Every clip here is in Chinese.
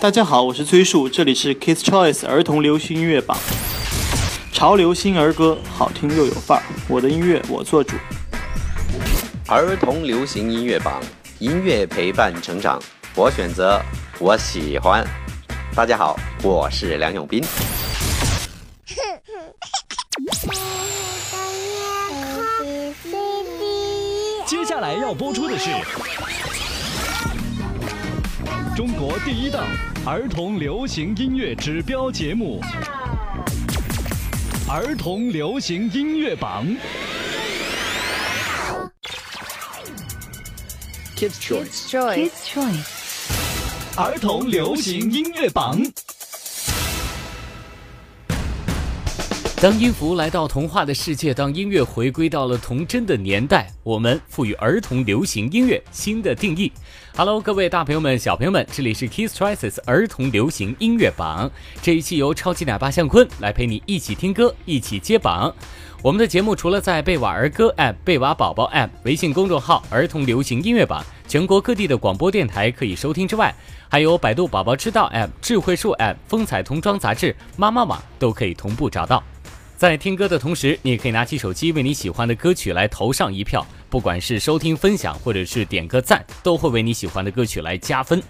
大家好，我是崔树，这里是 Kids Choice 儿童流行音乐榜，潮流新儿歌，好听又有范儿，我的音乐我做主。儿童流行音乐榜，音乐陪伴成长，我选择，我喜欢。大家好，我是梁永斌。接下来要播出的是。中国第一档儿童流行音乐指标节目《儿童流行音乐榜》。Kids Choice，Kids Choice，儿童流行音乐榜。当音符来到童话的世界，当音乐回归到了童真的年代，我们赋予儿童流行音乐新的定义。Hello，各位大朋友们、小朋友们，这里是 Kids Choices 儿童流行音乐榜。这一期由超级奶爸向坤来陪你一起听歌，一起接榜。我们的节目除了在贝瓦儿歌 App、贝瓦宝宝 App、微信公众号“儿童流行音乐榜”、全国各地的广播电台可以收听之外，还有百度宝宝知道 App、智慧树 App、风采童装杂志、妈妈网都可以同步找到。在听歌的同时，你也可以拿起手机为你喜欢的歌曲来投上一票，不管是收听、分享，或者是点个赞，都会为你喜欢的歌曲来加分。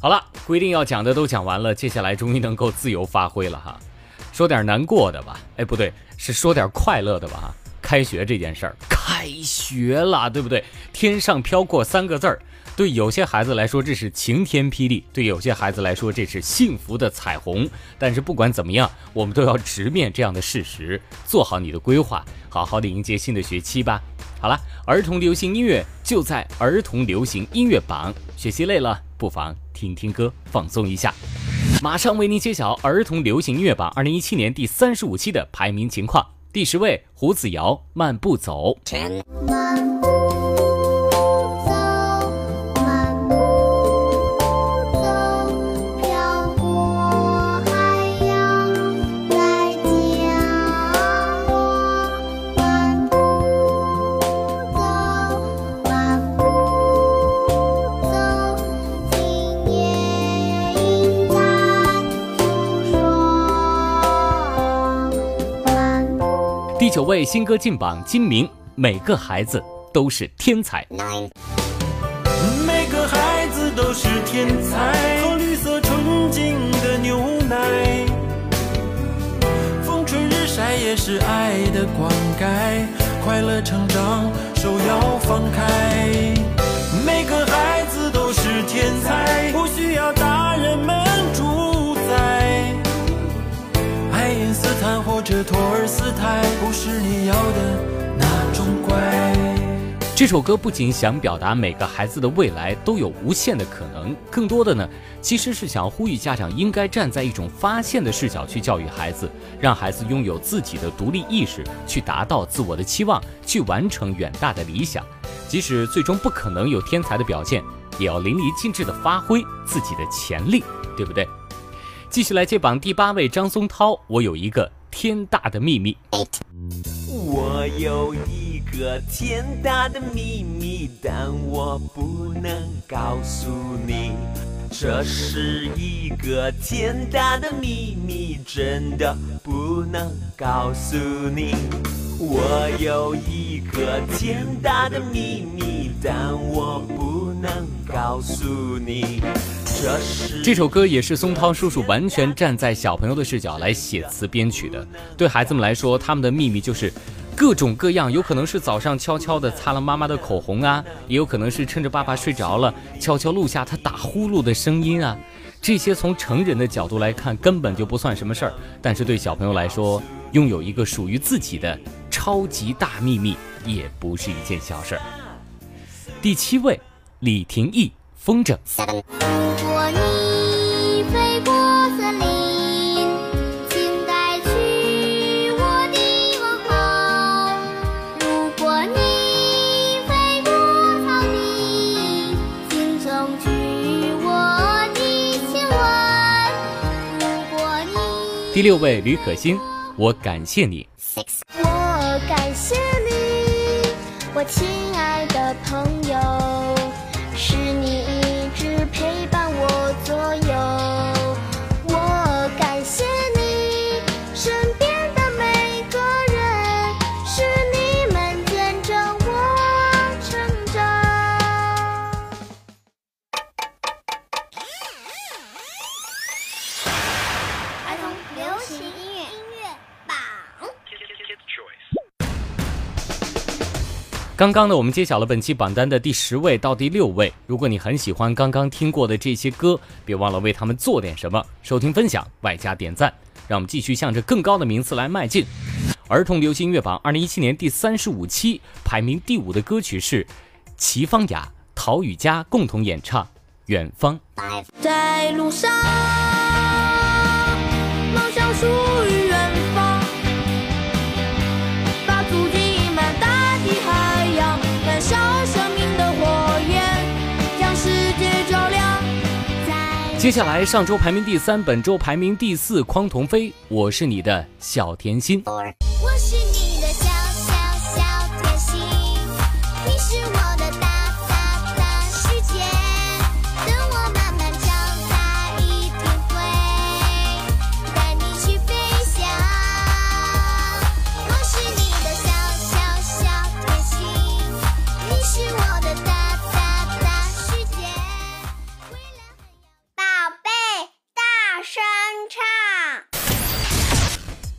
好了，规定要讲的都讲完了，接下来终于能够自由发挥了哈。说点难过的吧，哎，不对，是说点快乐的吧哈。开学这件事儿，开学了，对不对？天上飘过三个字儿。对有些孩子来说，这是晴天霹雳；对有些孩子来说，这是幸福的彩虹。但是不管怎么样，我们都要直面这样的事实，做好你的规划，好好的迎接新的学期吧。好了，儿童流行音乐就在儿童流行音乐榜。学习累了，不妨听听歌，放松一下。马上为您揭晓儿童流行音乐榜二零一七年第三十五期的排名情况。第十位，胡子瑶，《慢步走》。九位新歌进榜，金明，每个孩子都是天才。每个孩子都是天才，喝绿色纯净的牛奶。风吹日晒也是爱的灌溉，快乐成长手要放开。每个孩子都是天才，不需要大人们主或者托尔斯泰，不是你要的那种乖。这首歌不仅想表达每个孩子的未来都有无限的可能，更多的呢，其实是想呼吁家长应该站在一种发现的视角去教育孩子，让孩子拥有自己的独立意识，去达到自我的期望，去完成远大的理想。即使最终不可能有天才的表现，也要淋漓尽致的发挥自己的潜力，对不对？继续来接榜第八位张松涛，我有一个天大的秘密。我有一个天大的秘密，但我不能告诉你。这是一个天大的秘密，真的不能告诉你。我有一个天大的秘密，但我不能告诉你。这首歌也是松涛叔叔完全站在小朋友的视角来写词编曲的。对孩子们来说，他们的秘密就是各种各样，有可能是早上悄悄地擦了妈妈的口红啊，也有可能是趁着爸爸睡着了，悄悄录下他打呼噜的声音啊。这些从成人的角度来看根本就不算什么事儿，但是对小朋友来说，拥有一个属于自己的超级大秘密也不是一件小事儿。第七位，李廷义。风筝。如果你飞过森林，请带去我的问候；如果你飞过草地，请送去我的亲吻。如果你第六位吕可欣，我感谢你。刚刚呢，我们揭晓了本期榜单的第十位到第六位。如果你很喜欢刚刚听过的这些歌，别忘了为他们做点什么，收听、分享，外加点赞，让我们继续向着更高的名次来迈进。儿童流行音乐榜二零一七年第三十五期排名第五的歌曲是齐芳雅、陶宇佳共同演唱《远方》。在路上，梦想属于远方，接下来，上周排名第三，本周排名第四，匡童飞，《我是你的小甜心》。我是你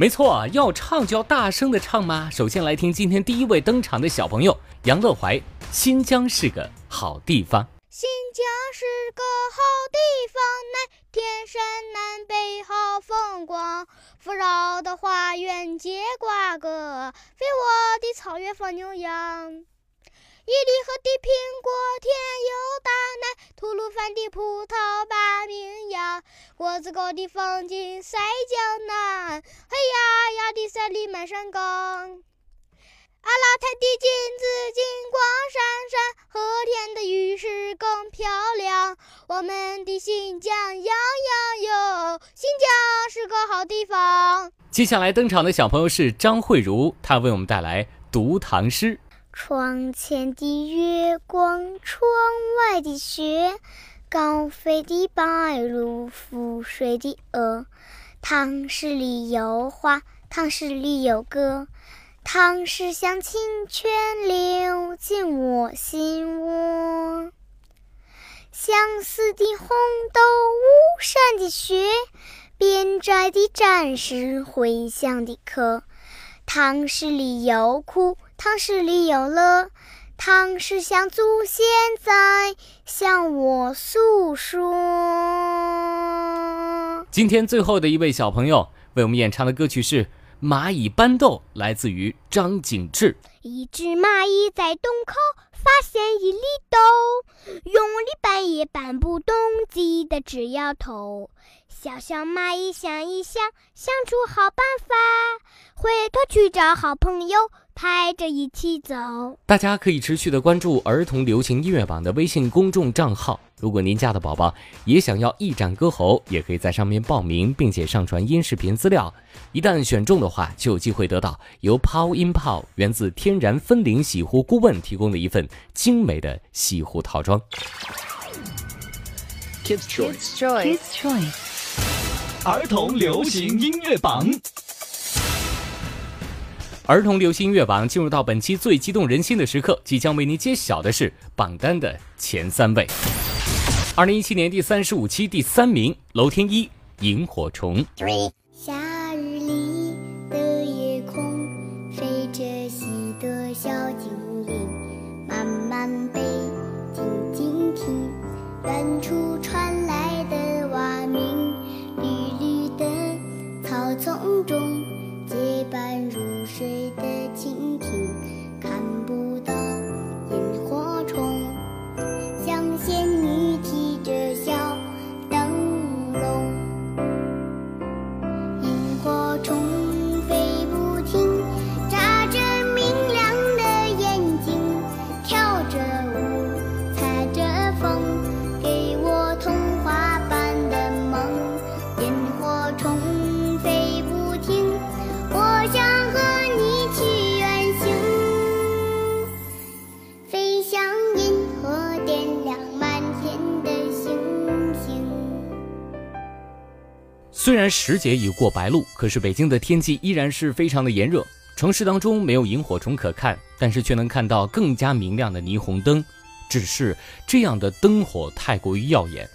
没错，要唱就要大声的唱嘛？首先来听今天第一位登场的小朋友杨乐怀，《新疆是个好地方》。新疆是个好地方，南天山南北好风光。富饶的花园结瓜葛，肥沃的草原放牛羊。伊犁河的苹果甜又大，奶吐鲁番的葡萄把名扬。果子沟的风景赛江南，黑压压的山里满山岗。阿拉泰的金子金光闪闪，和田的玉石更漂亮。我们的新疆样样有，新疆是个好地方。接下来登场的小朋友是张慧茹，她为我们带来读唐诗。窗前的月光，窗外的雪，高飞的白鹭，浮水的鹅。唐诗里有花，唐诗里有歌，唐诗像清泉流进我心窝。相思的红豆，巫山的雪，边寨的战士，回乡的客。唐诗里有苦，唐诗里有乐，唐诗像祖先在向我诉说。今天最后的一位小朋友为我们演唱的歌曲是《蚂蚁搬豆》，来自于张景志。一只蚂蚁在洞口发现一粒豆，用力搬也搬不动，急得直摇头。小小蚂蚁想一想，想出好办法，回头去找好朋友，抬着一起走。大家可以持续的关注儿童流行音乐榜的微信公众账号。如果您家的宝宝也想要一展歌喉，也可以在上面报名，并且上传音视频资料。一旦选中的话，就有机会得到由 Pow In Pow 源自天然分灵洗护顾问提供的一份精美的洗护套装。Kids Choice Kids Choice 儿童流行音乐榜。儿童流行音乐榜进入到本期最激动人心的时刻，即将为您揭晓的是榜单的前三位。二零一七年第三十五期第三名，楼天一《萤火虫》。虽然时节已过白露，可是北京的天气依然是非常的炎热。城市当中没有萤火虫可看，但是却能看到更加明亮的霓虹灯。只是这样的灯火太过于耀眼，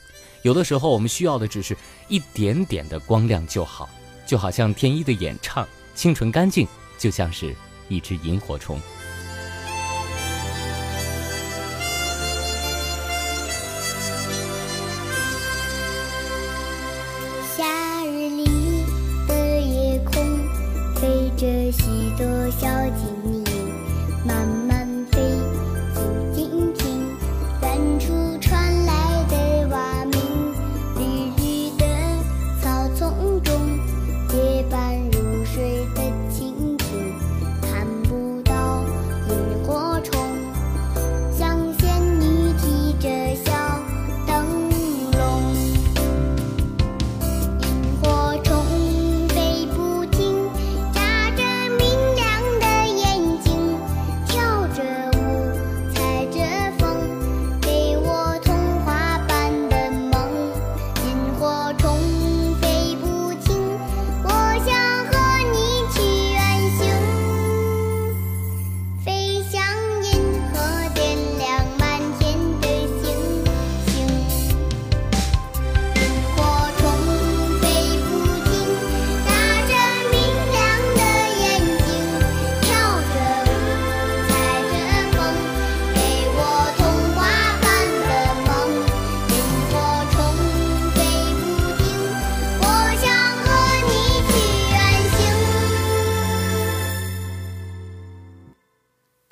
有的时候我们需要的只是一点点的光亮就好。就好像天一的演唱，清纯干净，就像是一只萤火虫。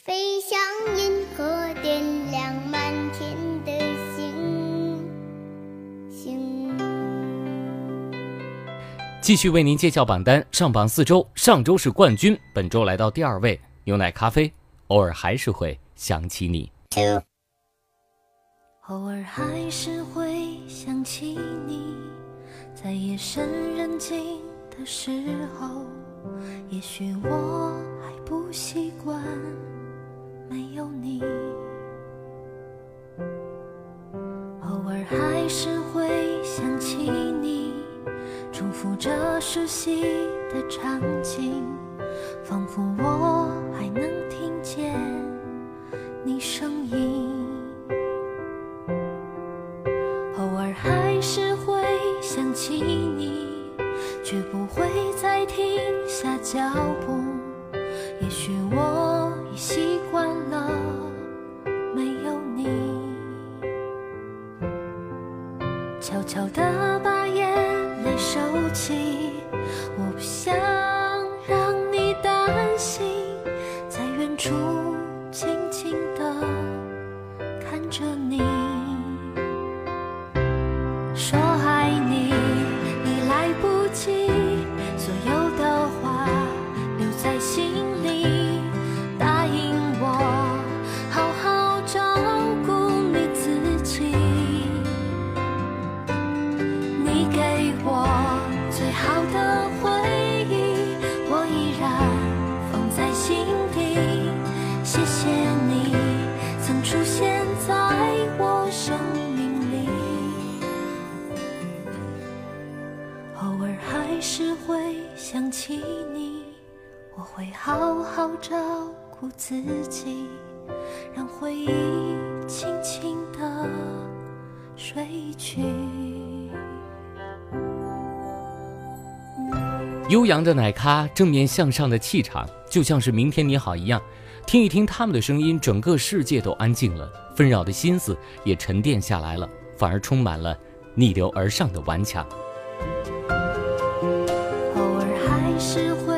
飞向银河，点亮满天的星星。继续为您介绍榜单，上榜四周，上周是冠军，本周来到第二位，牛奶咖啡，偶尔还是会想起你。偶尔还是会想起你，在夜深人静的时候，也许我还不习惯没有你。偶尔还是会想起你，重复着熟悉的场景，仿佛我还能听见你声音。着你。是会想起你，我会好好照顾自己，让回忆轻轻的睡去。悠扬的奶咖，正面向上的气场，就像是明天你好一样。听一听他们的声音，整个世界都安静了，纷扰的心思也沉淀下来了，反而充满了逆流而上的顽强。是会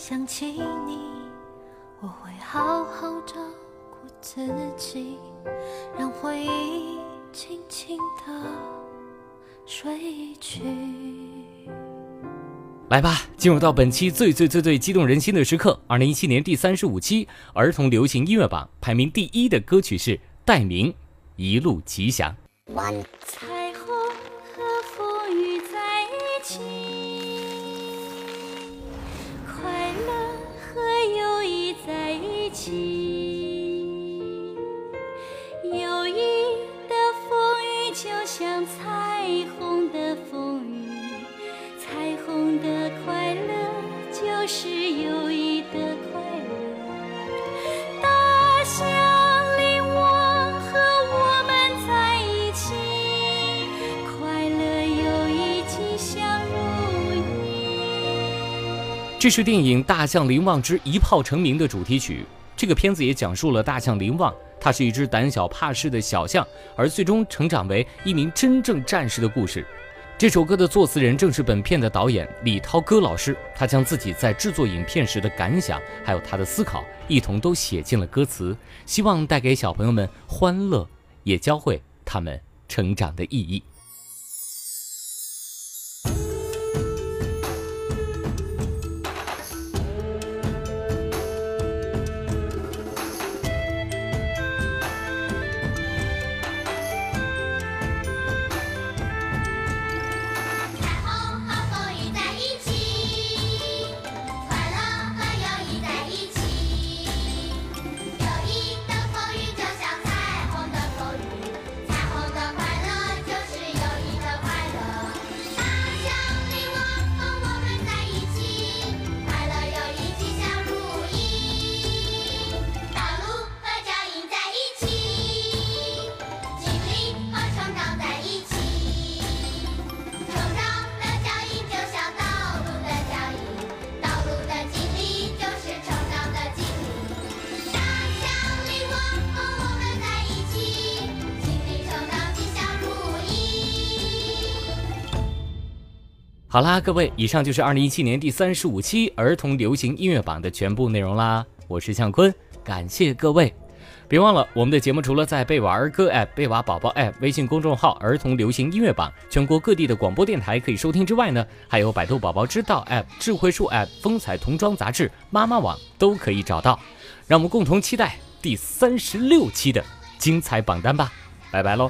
想起你，我会好好照顾自己，让回忆轻轻的睡去。来吧，进入到本期最最最最激动人心的时刻。二零一七年第三十五期儿童流行音乐榜排名第一的歌曲是戴明《一路吉祥》。这是电影《大象林旺之一炮成名》的主题曲。这个片子也讲述了大象林旺，他是一只胆小怕事的小象，而最终成长为一名真正战士的故事。这首歌的作词人正是本片的导演李涛歌老师，他将自己在制作影片时的感想，还有他的思考，一同都写进了歌词，希望带给小朋友们欢乐，也教会他们成长的意义。好啦，各位，以上就是二零一七年第三十五期儿童流行音乐榜的全部内容啦。我是向坤，感谢各位。别忘了，我们的节目除了在贝瓦儿歌 App、贝瓦宝宝 App、微信公众号“儿童流行音乐榜”全国各地的广播电台可以收听之外呢，还有百度宝宝知道 App、智慧树 App、风采童装杂志、妈妈网都可以找到。让我们共同期待第三十六期的精彩榜单吧！拜拜喽。